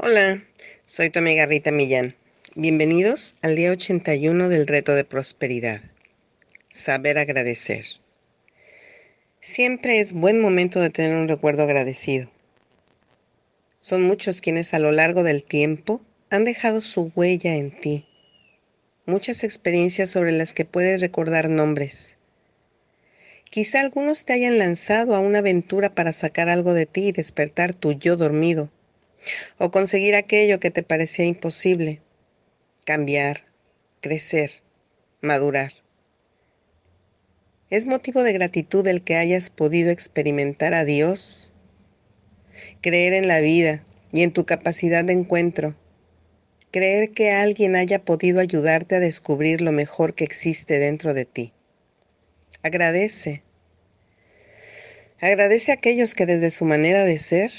Hola, soy tu amiga Rita Millán. Bienvenidos al día 81 del reto de prosperidad. Saber agradecer. Siempre es buen momento de tener un recuerdo agradecido. Son muchos quienes a lo largo del tiempo han dejado su huella en ti. Muchas experiencias sobre las que puedes recordar nombres. Quizá algunos te hayan lanzado a una aventura para sacar algo de ti y despertar tu yo dormido o conseguir aquello que te parecía imposible, cambiar, crecer, madurar. ¿Es motivo de gratitud el que hayas podido experimentar a Dios, creer en la vida y en tu capacidad de encuentro, creer que alguien haya podido ayudarte a descubrir lo mejor que existe dentro de ti? Agradece. Agradece a aquellos que desde su manera de ser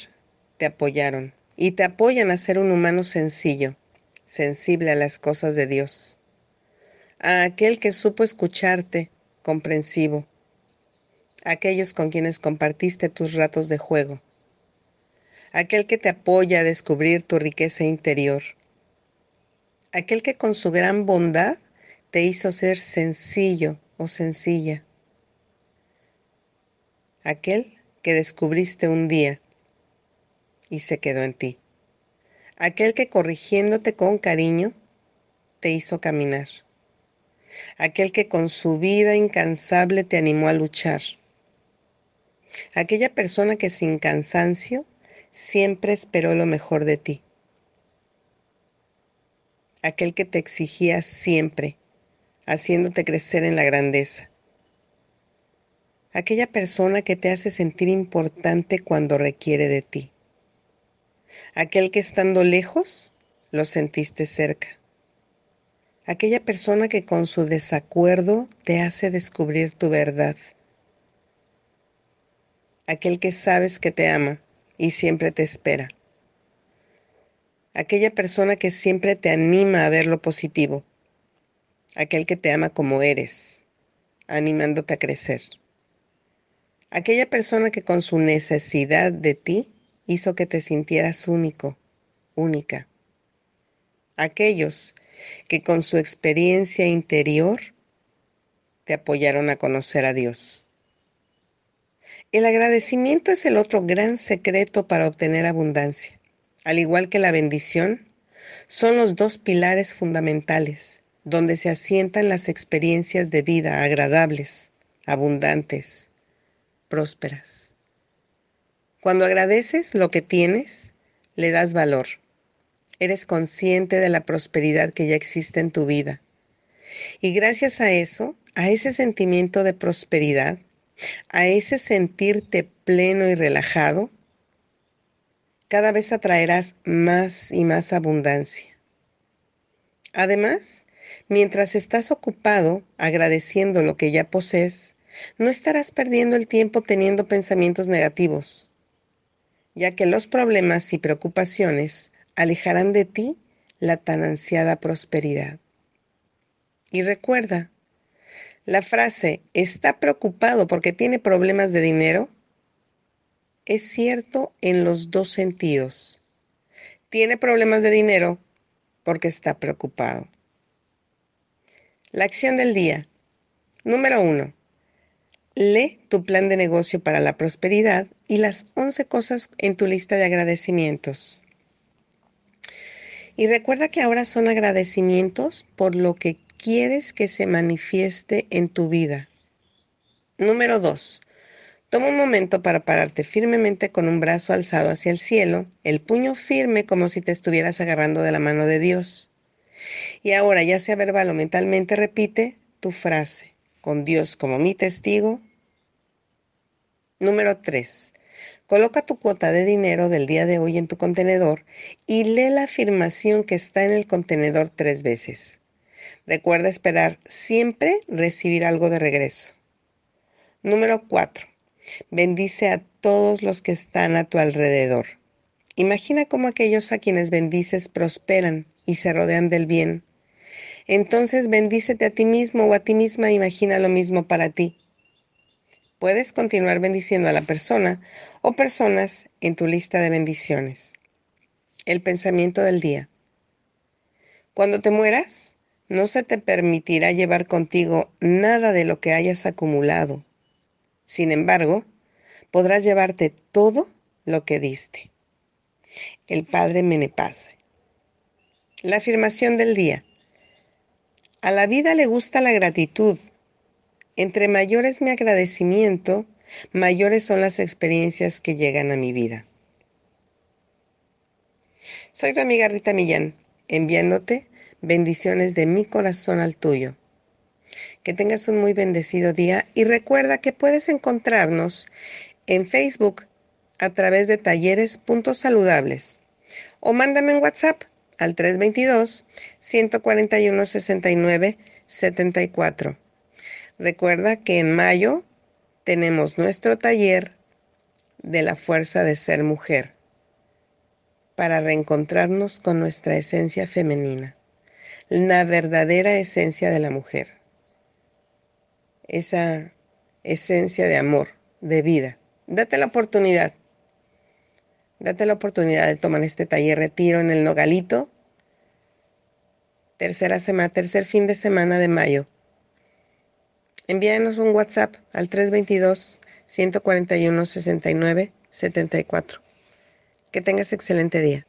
te apoyaron y te apoyan a ser un humano sencillo, sensible a las cosas de Dios. A aquel que supo escucharte, comprensivo. Aquellos con quienes compartiste tus ratos de juego. Aquel que te apoya a descubrir tu riqueza interior. Aquel que con su gran bondad te hizo ser sencillo o sencilla. Aquel que descubriste un día y se quedó en ti. Aquel que corrigiéndote con cariño te hizo caminar. Aquel que con su vida incansable te animó a luchar. Aquella persona que sin cansancio siempre esperó lo mejor de ti. Aquel que te exigía siempre, haciéndote crecer en la grandeza. Aquella persona que te hace sentir importante cuando requiere de ti aquel que estando lejos lo sentiste cerca, aquella persona que con su desacuerdo te hace descubrir tu verdad, aquel que sabes que te ama y siempre te espera, aquella persona que siempre te anima a ver lo positivo, aquel que te ama como eres, animándote a crecer, aquella persona que con su necesidad de ti hizo que te sintieras único, única. Aquellos que con su experiencia interior te apoyaron a conocer a Dios. El agradecimiento es el otro gran secreto para obtener abundancia. Al igual que la bendición, son los dos pilares fundamentales donde se asientan las experiencias de vida agradables, abundantes, prósperas. Cuando agradeces lo que tienes, le das valor. Eres consciente de la prosperidad que ya existe en tu vida. Y gracias a eso, a ese sentimiento de prosperidad, a ese sentirte pleno y relajado, cada vez atraerás más y más abundancia. Además, mientras estás ocupado agradeciendo lo que ya posees, no estarás perdiendo el tiempo teniendo pensamientos negativos ya que los problemas y preocupaciones alejarán de ti la tan ansiada prosperidad. Y recuerda, la frase está preocupado porque tiene problemas de dinero es cierto en los dos sentidos. Tiene problemas de dinero porque está preocupado. La acción del día. Número uno. Lee tu plan de negocio para la prosperidad y las 11 cosas en tu lista de agradecimientos. Y recuerda que ahora son agradecimientos por lo que quieres que se manifieste en tu vida. Número 2. Toma un momento para pararte firmemente con un brazo alzado hacia el cielo, el puño firme como si te estuvieras agarrando de la mano de Dios. Y ahora, ya sea verbal o mentalmente, repite tu frase, con Dios como mi testigo, Número 3. Coloca tu cuota de dinero del día de hoy en tu contenedor y lee la afirmación que está en el contenedor tres veces. Recuerda esperar siempre recibir algo de regreso. Número 4. Bendice a todos los que están a tu alrededor. Imagina cómo aquellos a quienes bendices prosperan y se rodean del bien. Entonces bendícete a ti mismo o a ti misma, imagina lo mismo para ti puedes continuar bendiciendo a la persona o personas en tu lista de bendiciones. El pensamiento del día. Cuando te mueras, no se te permitirá llevar contigo nada de lo que hayas acumulado. Sin embargo, podrás llevarte todo lo que diste. El Padre Menepase. La afirmación del día. A la vida le gusta la gratitud. Entre mayor es mi agradecimiento, mayores son las experiencias que llegan a mi vida. Soy tu amiga Rita Millán, enviándote bendiciones de mi corazón al tuyo. Que tengas un muy bendecido día y recuerda que puedes encontrarnos en Facebook a través de talleres.saludables o mándame un WhatsApp al 322-141-69-74. Recuerda que en mayo tenemos nuestro taller de la fuerza de ser mujer para reencontrarnos con nuestra esencia femenina, la verdadera esencia de la mujer, esa esencia de amor, de vida. Date la oportunidad, date la oportunidad de tomar este taller retiro en el Nogalito, tercera semana, tercer fin de semana de mayo. Envíanos un WhatsApp al 322 141 69 74. Que tengas excelente día.